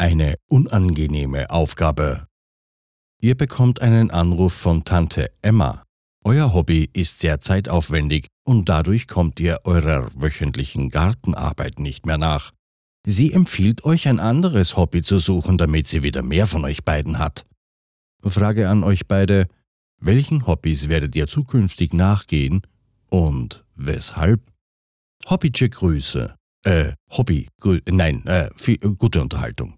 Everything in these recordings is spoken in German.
Eine unangenehme Aufgabe. Ihr bekommt einen Anruf von Tante Emma. Euer Hobby ist sehr zeitaufwendig und dadurch kommt ihr eurer wöchentlichen Gartenarbeit nicht mehr nach. Sie empfiehlt euch ein anderes Hobby zu suchen, damit sie wieder mehr von euch beiden hat. Frage an euch beide, welchen Hobbys werdet ihr zukünftig nachgehen und weshalb? Hobbyche Grüße. Äh, Hobby, grü nein, äh, viel, gute Unterhaltung.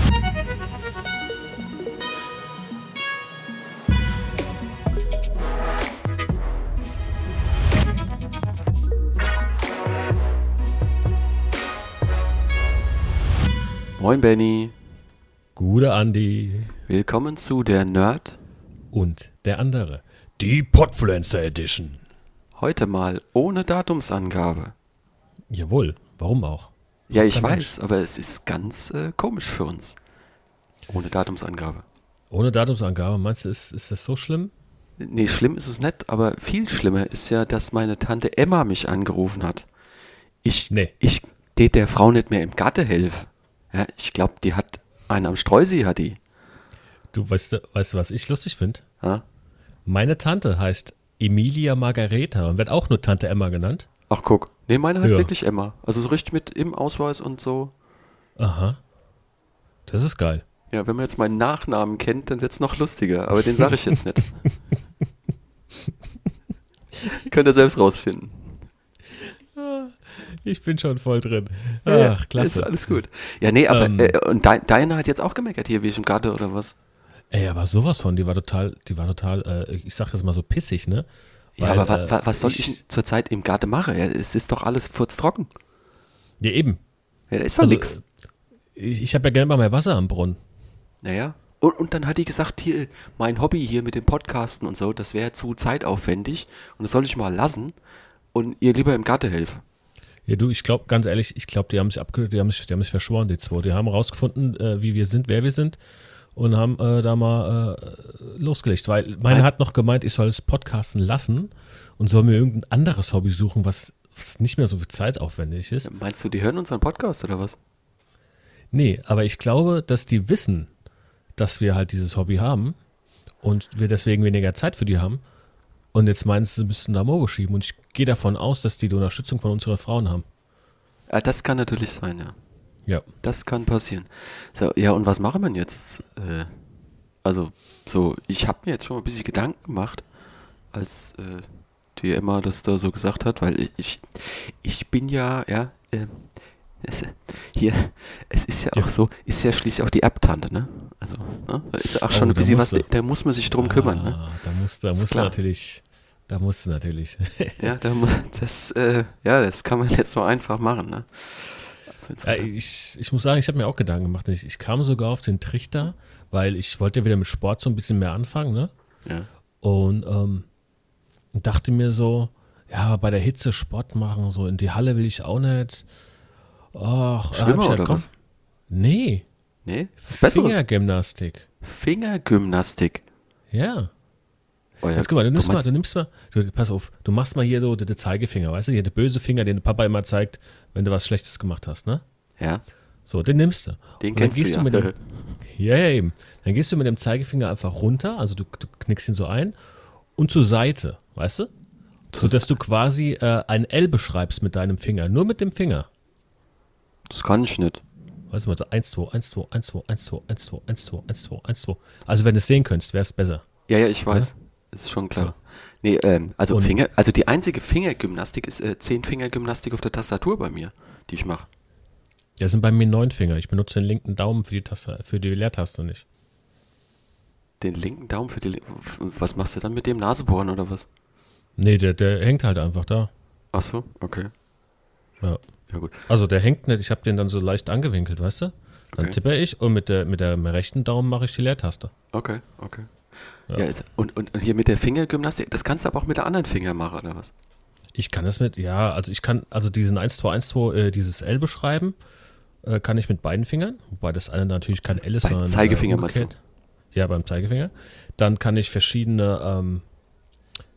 Moin Benny. Gute Andi Willkommen zu der Nerd. und der andere. Die Podfluencer Edition. Heute mal ohne Datumsangabe. Jawohl, warum auch? Ja, ich Kein weiß, aber es ist ganz äh, komisch für uns. Ohne Datumsangabe. Ohne Datumsangabe, meinst du, ist, ist das so schlimm? Nee, schlimm ist es nicht, aber viel schlimmer ist ja, dass meine Tante Emma mich angerufen hat. Ich, Nee. ich tät der Frau nicht mehr im Gatte helfen. Ja, ich glaube, die hat einen am Streusee, hat die. Du weißt, weißt du, was ich lustig finde? Ja? Meine Tante heißt Emilia Margareta und wird auch nur Tante Emma genannt. Ach, guck. Nee, meine heißt Ja. wirklich Emma. Also so richtig mit im Ausweis und so. Aha. Das ist geil. Ja, wenn man jetzt meinen Nachnamen kennt, dann wird's noch lustiger, aber den sage ich jetzt nicht. Könnt ihr selbst rausfinden. Ich bin schon voll drin. Ja, Ach, klasse. Ist alles gut. Ja, nee, aber Ähm. äh, und deine hat jetzt auch gemeckert hier, wie ich im Garten oder was? Ey, aber sowas von, die war total, die war total, äh, ich sag das mal so pissig, ne? Ja, Weil, aber wa, äh, wa, was soll ich, denn zurzeit im Garten machen? Ja, es ist doch alles furztrocken. Ja, eben. Ja, da ist doch Also, nix. äh, Ich, ich habe ja gerne mal mehr Wasser am Brunnen. Naja. Und, und dann hat die gesagt, hier, mein Hobby hier mit dem Podcasten und so, das wäre zu zeitaufwendig und das soll ich mal lassen und ihr lieber im Garten helfen. Ja, du, ich glaube, ganz ehrlich, ich glaube, die haben sich abge die haben sich, die haben sich verschworen, die zwei. Die haben rausgefunden, äh, wie wir sind, wer wir sind und haben äh, da mal äh, losgelegt. Weil meine Ein- hat noch gemeint, ich soll es podcasten lassen und soll mir irgendein anderes Hobby suchen, was, was nicht mehr so viel zeitaufwendig ist. Meinst du, die hören unseren Podcast oder was? Nee, aber ich glaube, dass die wissen, dass wir halt dieses Hobby haben und wir deswegen weniger Zeit für die haben. Und jetzt meinst du, müssten da Mogo schieben. Und ich gehe davon aus, dass die die Unterstützung von unseren Frauen haben. Ja, das kann natürlich sein, ja. Ja. Das kann passieren. So, ja, und was machen wir jetzt? Äh, also, so, ich habe mir jetzt schon mal ein bisschen Gedanken gemacht, als äh, die Emma das da so gesagt hat, weil ich, ich, ich bin ja, ja, ähm, es, hier, es ist ja, Ja. auch so, ist ja schließlich auch die Erbtante, ne? Also, ne? da ist ja auch Oh, schon ein da bisschen was, da muss man sich drum kümmern, ne? Ah, Da musst, da klar. natürlich, da musst du natürlich. Ja, da, das, äh, ja, das kann man jetzt so einfach machen, ne? Also Ja, ich, ich muss sagen, ich habe mir auch Gedanken gemacht. Ich, ich kam sogar auf den Trichter, weil ich wollte ja wieder mit Sport so ein bisschen mehr anfangen, ne? ja. Und ähm, dachte mir so, ja, bei der Hitze Sport machen, so in die Halle will ich auch nicht. Hab Schwimmer oder komm, was? Nee, Nee, was Besseres. Fingergymnastik. Fingergymnastik. Ja. Oh ja, Jetzt guck mal, du nimmst mal, meinst- du nimmst mal, du, pass auf, du machst mal hier so den den Zeigefinger, weißt du, hier der böse Finger, den der Papa immer zeigt, wenn du was Schlechtes gemacht hast, ne? Ja, So, den nimmst du. den kennst du ja. mit dem, ja, ja, eben. Dann gehst du mit dem Zeigefinger einfach runter, also du, du knickst ihn so ein und zur Seite, weißt du? So dass du quasi äh, ein L beschreibst mit deinem Finger, nur mit dem Finger. Das kann ich nicht. Du mal, so 1, 2, 1, 2, 1, 2, 1, 2, 1, 2, 1, 2, 1, 2, 1, 2. Also wenn du es sehen könntest, wäre es besser. Ja, ja, ich weiß. Ist schon klar. So. Nee, ähm, also Und- Finger, also die einzige Fingergymnastik ist äh, Zehn-Finger-Gymnastik auf der Tastatur bei mir, die ich mache. Das sind bei mir neun Finger. Ich benutze den linken Daumen für die, Taste, für die Leertaste nicht. Den linken Daumen für die. Was machst du dann mit dem Nasebohren oder was? Nee, der, der hängt halt einfach da. Ach so, okay. Ja. Ja gut. Also der hängt nicht, ich habe den dann so leicht angewinkelt, weißt du? Dann Okay. tippe ich und mit der, mit der rechten Daumen mache ich die Leertaste. Okay, okay. Ja. Ja, ist, und, und, und hier mit der Fingergymnastik, das kannst du aber auch mit der anderen Finger machen, oder was? Ich kann das mit, ja, also ich kann, also diesen 1, 2, 1, 2, äh, dieses L beschreiben, äh, kann ich mit beiden Fingern, wobei das eine natürlich kein L ist, Beim sondern Zeigefinger äh, umgekehrt. Ja, beim Zeigefinger. Dann kann ich verschiedene ähm,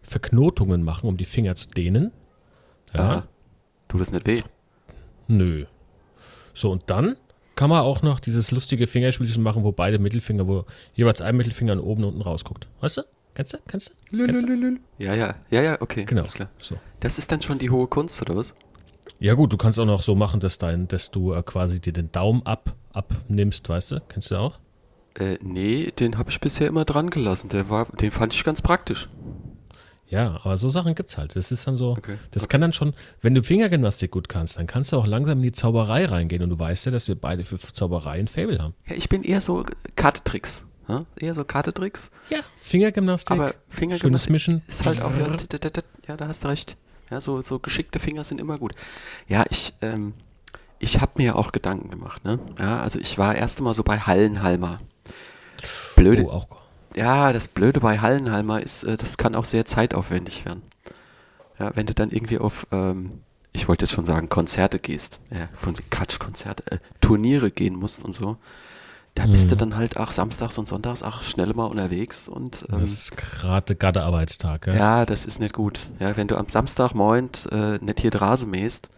Verknotungen machen, um die Finger zu dehnen. Ja, Aha. Tut das nicht weh? nö. So, und dann kann man auch noch dieses lustige Fingerspielchen machen, wo beide Mittelfinger, wo jeweils ein Mittelfinger oben und unten rausguckt. Weißt du? Kennst du? Kennst du? Kennst du? Ja, ja, ja, ja, okay. Genau. Alles klar. So. Das ist dann schon die hohe Kunst, oder was? Ja gut, du kannst auch noch so machen, dass, dein, dass du äh, quasi dir den Daumen ab, abnimmst, weißt du? Kennst du auch? Äh, nee, den habe ich bisher immer dran gelassen. Der war, den fand ich ganz praktisch. Ja, aber so Sachen gibt's halt. Das ist dann so, Okay, das okay. kann dann schon, wenn du Fingergymnastik gut kannst, dann kannst du auch langsam in die Zauberei reingehen und du weißt ja, dass wir beide für Zauberei ein Fable haben. Ja, ich bin eher so Kartetricks. Ja? Eher so Kartetricks. Ja. Fingergymnastik, Aber schönes Fingergymnastik Mischen. ist halt auch, ja, da, ja, hast du recht. Ja, so, so geschickte Finger sind immer gut. Ja, ich, ähm, ich habe mir ja auch Gedanken gemacht, ne? Ja, also ich war erst mal so bei Hallenhalmer. Blöde, Oh, auch. Ja, das Blöde bei Hallenhalmer ist, äh, das kann auch sehr zeitaufwendig werden. Ja, wenn du dann irgendwie auf, ähm, ich wollte jetzt schon sagen, Konzerte gehst, ja, von Quatsch, Konzerte, äh, Turniere gehen musst und so, da bist du Mhm. dann halt auch samstags und sonntags auch schnell mal unterwegs und ähm, Das ist gerade Gardearbeitstag, ja? ja, das ist nicht gut. Ja, wenn du am Samstagmorgen äh, nicht hier die Rase mähst,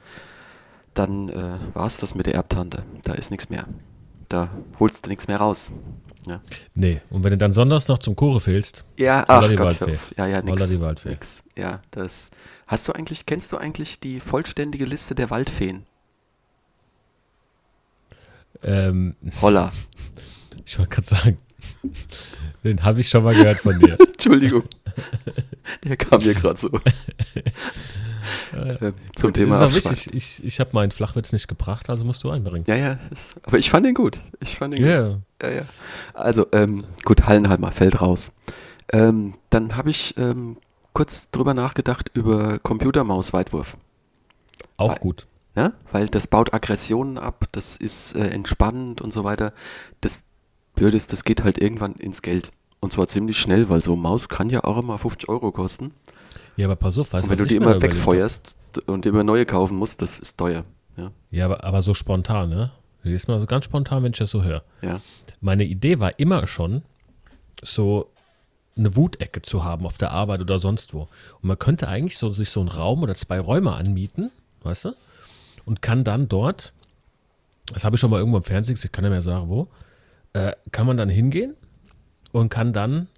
dann äh, war es das mit der Erbtante. Da ist nichts mehr. Da holst du nichts mehr raus. Ja, Nee, und wenn du dann sonntags noch zum Chore fehlst, ja Holla ach die Gott, Waldfee. Ja, ja, Holla nix. die Waldfee. nix. Ja, das. Hast du eigentlich, kennst du eigentlich die vollständige Liste der Waldfeen? ähm, Holla. ich wollte gerade sagen, den habe ich schon mal gehört von dir. Entschuldigung. Der kam mir gerade so. Ähm, zum Thema das ist auch wichtig. Ich, ich habe meinen Flachwitz nicht gebracht, also musst du einbringen. Ja, ja. Aber ich fand den gut. Ich fand den gut. Ja, Ja. Also, ähm, gut, Hallenhalmer fällt raus. Ähm, dann habe ich ähm, kurz drüber nachgedacht über Computermaus-Weitwurf. auch Weil- gut. Ja? Weil das baut Aggressionen ab, das ist äh, entspannend und so weiter. Das Blöde ist, das geht halt irgendwann ins Geld. Und zwar ziemlich schnell, weil so eine Maus kann ja auch immer 50 Euro kosten. Ja, aber pass auf, weißt und wenn du die immer wegfeuerst und immer neue kaufen musst, das ist teuer. Ja? Ja, aber, aber so spontan, ne? Jetzt mal so ganz spontan, wenn ich das so höre. ja. Meine Idee war immer schon, so eine Wutecke zu haben auf der Arbeit oder sonst wo. Und man könnte eigentlich so sich so einen Raum oder zwei Räume anmieten, weißt du? Und kann dann dort, das habe ich schon mal irgendwo im Fernsehen gesehen, ich kann ja mehr sagen, wo, äh, kann man dann hingehen und kann dann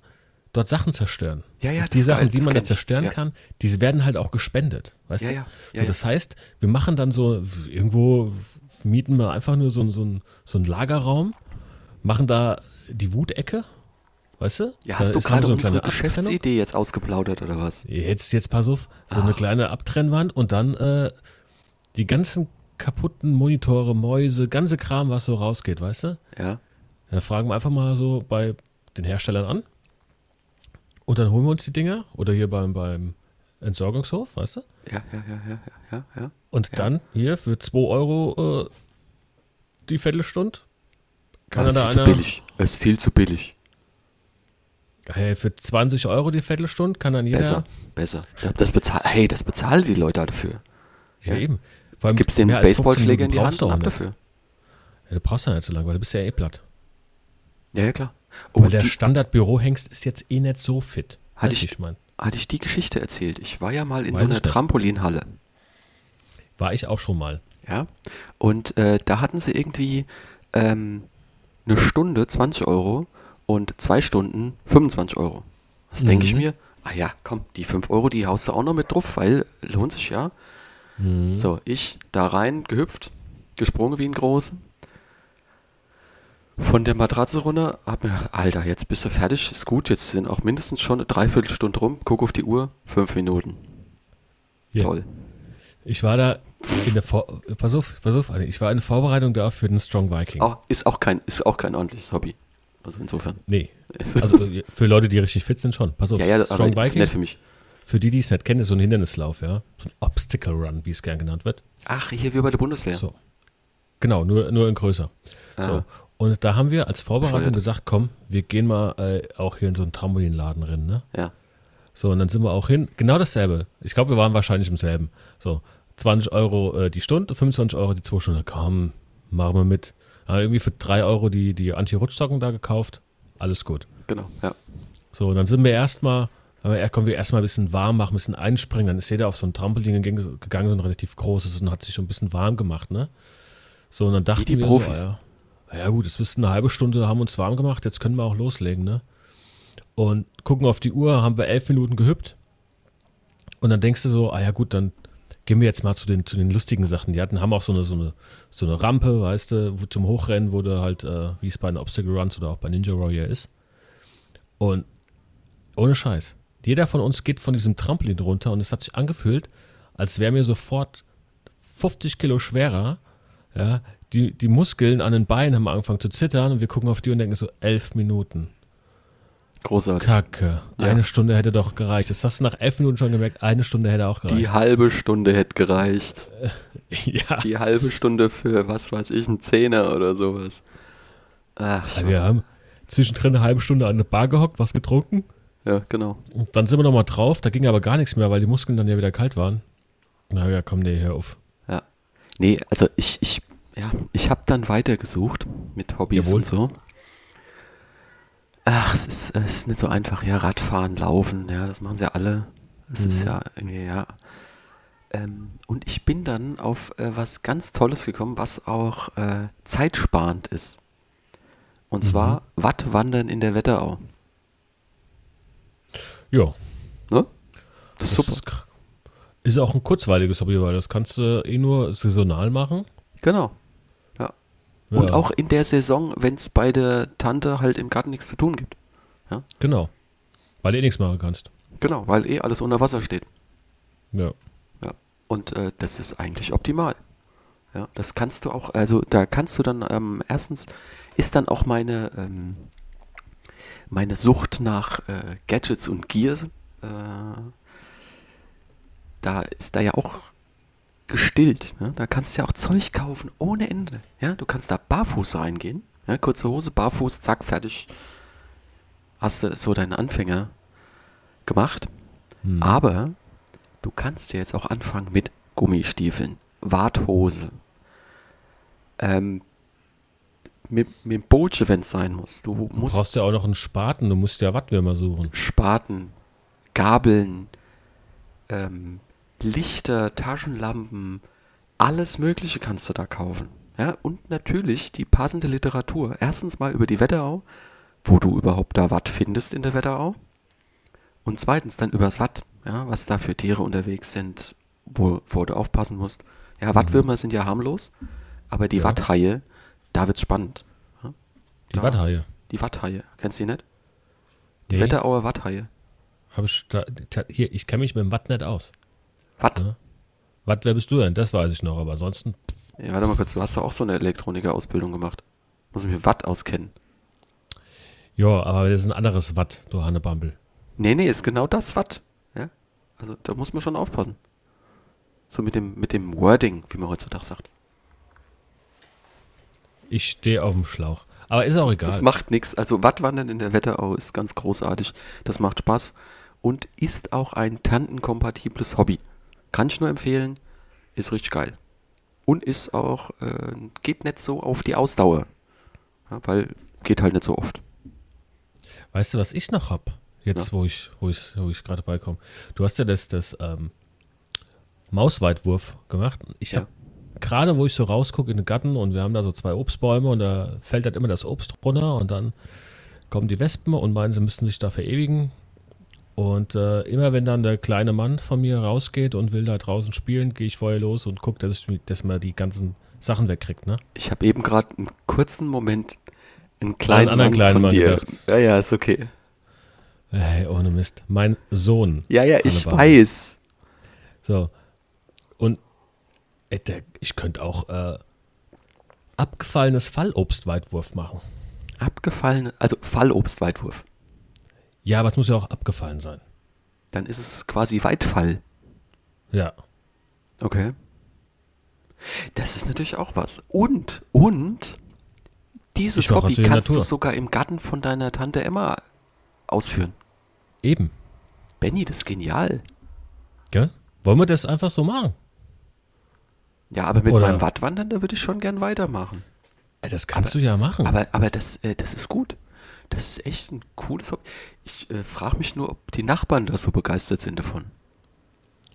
dort Sachen zerstören. Ja, ja, die Sachen, geil, die man da zerstören Ja. kann, die werden halt auch gespendet, weißt Ja, du? ja, ja, so, das heißt, wir machen dann so, irgendwo mieten wir einfach nur so, so, ein, so einen Lagerraum, machen da die Wutecke, weißt du? Ja, Da hast du ist gerade dann so eine unsere. Geschäftsidee jetzt ausgeplaudert oder was? Jetzt, jetzt pass auf, so eine kleine Abtrennwand und dann äh, die ganzen kaputten Monitore, Mäuse, ganze Kram, was so rausgeht, weißt du? Ja. Da fragen wir einfach mal so bei den Herstellern an. Und dann holen wir uns die Dinger oder hier beim, beim Entsorgungshof, weißt du? Ja, ja, ja, ja, ja, ja, ja. Und dann hier für 2 Euro äh, die Viertelstunde. Kann das ist viel zu einer, billig. Es ist viel zu billig. hey, für 20 Euro die Viertelstunde kann dann jeder. Besser, besser. Das bezahlt, hey, das bezahlen die Leute dafür. Ja, Ja. eben. Gibst den mehr als 15 Baseballschläger in die Hand auch ab dafür. Ja, du brauchst ja nicht so lange, weil du bist ja eh platt. Ja, ja, klar. Oh, Weil der Standardbürohengst ist jetzt eh nicht so fit. Hatte ich- ich mein. hatte ich die Geschichte erzählt? Ich war ja mal in Weiß so einer. Trampolinhalle. War ich auch schon mal. Ja. Und äh, da hatten sie irgendwie ähm, eine Stunde 20 Euro und zwei Stunden 25 Euro. Das denke ich Mhm. mir, ah ja, komm, die 5 Euro, die haust du auch noch mit drauf, weil lohnt sich ja. Mhm. So, ich da rein, gehüpft, gesprungen wie ein Groß. Von der Matratze runter, hab mir gedacht, Alter, jetzt bist du fertig, ist gut, jetzt sind auch mindestens schon eine Dreiviertelstunde rum, guck auf die Uhr, fünf Minuten. Ja. Toll. Ich war da in der Vor pass auf, pass auf, ich war in der Vorbereitung da für den Strong Viking. Auch, ist, auch kein, ist auch kein ordentliches Hobby. Also insofern. Nee. Also äh, für Leute, die richtig fit sind schon. Pass auf, ja, ja, Strong Viking, nicht für mich. für die, die es nicht kennen, ist so ein Hindernislauf, ja. So ein Obstacle Run, wie es gern genannt wird. Ach, hier wie bei der Bundeswehr. So. Genau, nur, nur in größer. Ah. So. Und da haben wir als Vorbereitung gesagt, komm, wir gehen mal äh, auch hier in so einen Trampolinladen rein, ne? Ja. So, und dann sind wir auch hin, genau dasselbe. Ich glaube, wir waren wahrscheinlich im selben. So, 20 Euro äh, die Stunde, 25 Euro die zwei Stunden. Komm, machen wir mit. Haben irgendwie für 3 Euro die, die Anti-Rutschsocken da gekauft. Alles gut. Genau, ja. So, und dann sind wir erstmal, haben wir, kommen wir erstmal ein bisschen warm machen, ein bisschen einspringen. Dann ist jeder auf so ein Trampolin gegangen, so ein relativ großes und hat sich so ein bisschen warm gemacht, ne? So, und dann dachten die wir Profis. so, ja, ja gut, es ist eine halbe Stunde, haben uns warm gemacht, jetzt können wir auch loslegen, ne? Und gucken auf die Uhr, haben wir elf Minuten gehüpft. Und dann denkst du so, ah ja gut, dann gehen wir jetzt mal zu den, zu den lustigen Sachen. Die hatten, haben auch so eine, so eine, so eine Rampe, weißt du, wo, zum Hochrennen, wo du halt, äh, wie es bei den Obstacle Runs oder auch bei Ninja Warrior ist. Und ohne Scheiß. Jeder von uns geht von diesem Trampolin runter und es hat sich angefühlt, als wäre mir sofort 50 Kilo schwerer. Ja, die, die Muskeln an den Beinen haben angefangen zu zittern und wir gucken auf die und denken so, elf Minuten. Großartig. Kacke. Ja. Eine Stunde hätte doch gereicht. Das hast du nach elf Minuten schon gemerkt, eine Stunde hätte auch Die gereicht. halbe Stunde hätte gereicht. ja. Die halbe Stunde für, was weiß ich, einen Zehner oder sowas. Ach, Ja, wir haben zwischendrin eine halbe Stunde an der Bar gehockt, was getrunken. ja, genau. Und dann sind wir nochmal drauf. Da ging aber gar nichts mehr, weil die Muskeln dann ja wieder kalt waren. Na ja, komm, nee, hör auf. Nee, also ich, ich, ja, ich habe dann weitergesucht mit Hobbys Jawohl. und so. Ach, es ist, es ist nicht so einfach. Ja, Radfahren, Laufen, ja, das machen sie ja alle. Es ist Mhm. ja irgendwie, ja. Ähm, und ich bin dann auf äh, was ganz Tolles gekommen, was auch äh, zeitsparend ist. Und Mhm. zwar Wattwandern in der Wetterau. Ja, Ne? Das ist das super. ist, ist auch ein kurzweiliges Hobby, weil das kannst du eh nur saisonal machen. Genau. Und Ja, auch in der Saison, wenn es bei der Tante halt im Garten nichts zu tun gibt. Genau. Weil du eh nichts machen kannst. Genau, weil eh alles unter Wasser steht. Ja. Und äh, das ist eigentlich optimal. Ja, das kannst du auch, also da kannst du dann, ähm, erstens ist dann auch meine, ähm, meine Sucht nach äh, Gadgets und Gears, äh, da ist da ja auch gestillt. Ja? Da kannst du ja auch Zeug kaufen ohne Ende. Ja? Du kannst da barfuß reingehen, ja? kurze Hose, barfuß, zack, fertig. Hast du so deinen Anfänger gemacht. Hm. Aber du kannst ja jetzt auch anfangen mit Gummistiefeln, Warthose, ähm, mit, mit dem Bootsche, wenn es sein muss. Du Du musst brauchst ja auch noch einen Spaten, du musst ja Wattwürmer suchen. Spaten, Gabeln, ähm, Lichter, Taschenlampen, alles Mögliche kannst du da kaufen. Ja, und natürlich die passende Literatur. Erstens mal über die Wetterau, wo du überhaupt da Watt findest in der Wetterau. Und zweitens dann übers Watt, ja, was da für Tiere unterwegs sind, wo, wo du aufpassen musst. Ja, Wattwürmer sind ja harmlos, aber die Ja. Watthaie, da wird's spannend. Ja, Die da- Watthaie. Die Watthaie, kennst du die nicht? Die Nee, Wetterauer Watthaie. hab ich da- hier, ich kenne mich mit dem Watt nicht aus. Watt? Ja. Watt, wer bist du denn? Das weiß ich noch, aber ansonsten, Ja, warte mal kurz, du hast doch auch so eine Elektroniker-Ausbildung gemacht. Muss ich mir Watt auskennen. ja, aber das ist ein anderes Watt, du Hannebambel. Nee, nee, ist genau das Watt. Ja? Also da muss man schon aufpassen. So mit dem, mit dem Wording, wie man heutzutage sagt. Ich stehe auf dem Schlauch. Aber ist auch egal. Das macht nichts. Also Wattwandern in der Wetterau ist ganz großartig. Das macht Spaß und ist auch ein tantenkompatibles Hobby. Kann ich nur empfehlen. Ist richtig geil. Und ist auch, äh, geht nicht so auf die Ausdauer. Ja, weil geht halt nicht so oft. Weißt du, was ich noch hab? Jetzt, Ja. wo ich, wo ich, wo ich gerade beikomme. Du hast ja das, das ähm, Mausweitwurf gemacht. Ich Ja. habe gerade, wo ich so rausgucke in den Garten und wir haben da so zwei Obstbäume und da fällt halt immer das Obst runter und dann kommen die Wespen und meinen, sie müssten sich da verewigen. Und äh, immer wenn dann der kleine Mann von mir rausgeht und will da draußen spielen, gehe ich vorher los und gucke, dass, ich, dass man die ganzen Sachen wegkriegt, ne? Ich habe eben gerade einen kurzen Moment einen kleinen anderen Mann kleinen von Mann dir. gedacht. Ja, ja, ist okay. Hey, ohne Mist. Mein Sohn. Ja, ja, ich Hannibal. weiß. So. Und äh, der, ich könnte auch äh, abgefallenes Fallobstweitwurf machen. Abgefallene, also Fallobstweitwurf. Ja, aber es muss ja auch abgefallen sein. Dann ist es quasi Weitfall. Ja. Okay. Das ist natürlich auch was. Und, und, dieses Ich Hobby kannst du sogar im Garten von deiner Tante Emma ausführen. Eben. Benny, das ist genial. Gell? Wollen wir das einfach so machen? Ja, aber mit Oder- meinem Wattwandern, da würde ich schon gern weitermachen. Das kannst du ja machen. Aber, aber das, äh, das ist gut. Das ist echt ein cooles Hobby. Ich äh, frage mich nur, ob die Nachbarn da so begeistert sind davon.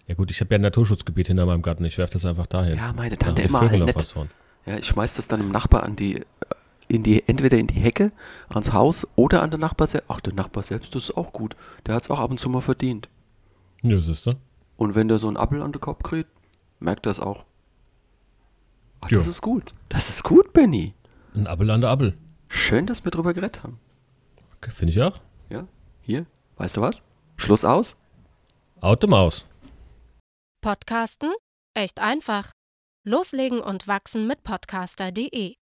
ja gut, ich habe ja ein Naturschutzgebiet hinter meinem Garten. Ich werfe das einfach dahin. Ja, meine Tante Emma Vögel halt nicht. von. Ja, ich schmeiß das dann dem Nachbar an die, äh, in die, entweder in die Hecke, ans Haus oder an den Nachbar selbst. Ach, der Nachbar selbst, das ist auch gut. Der hat es auch ab und zu mal verdient. Ja, siehst du? Und wenn der so einen Appel an den Kopf kriegt, merkt er es auch. Ach, das ist gut. Das ist gut, Benny. Ein Appel an der Appel. Schön, dass wir drüber geredet haben. Finde ich auch. Ja, hier, weißt du was? Schluss aus. Out the Maus. Podcasten? Echt einfach. Loslegen und wachsen mit podcaster.de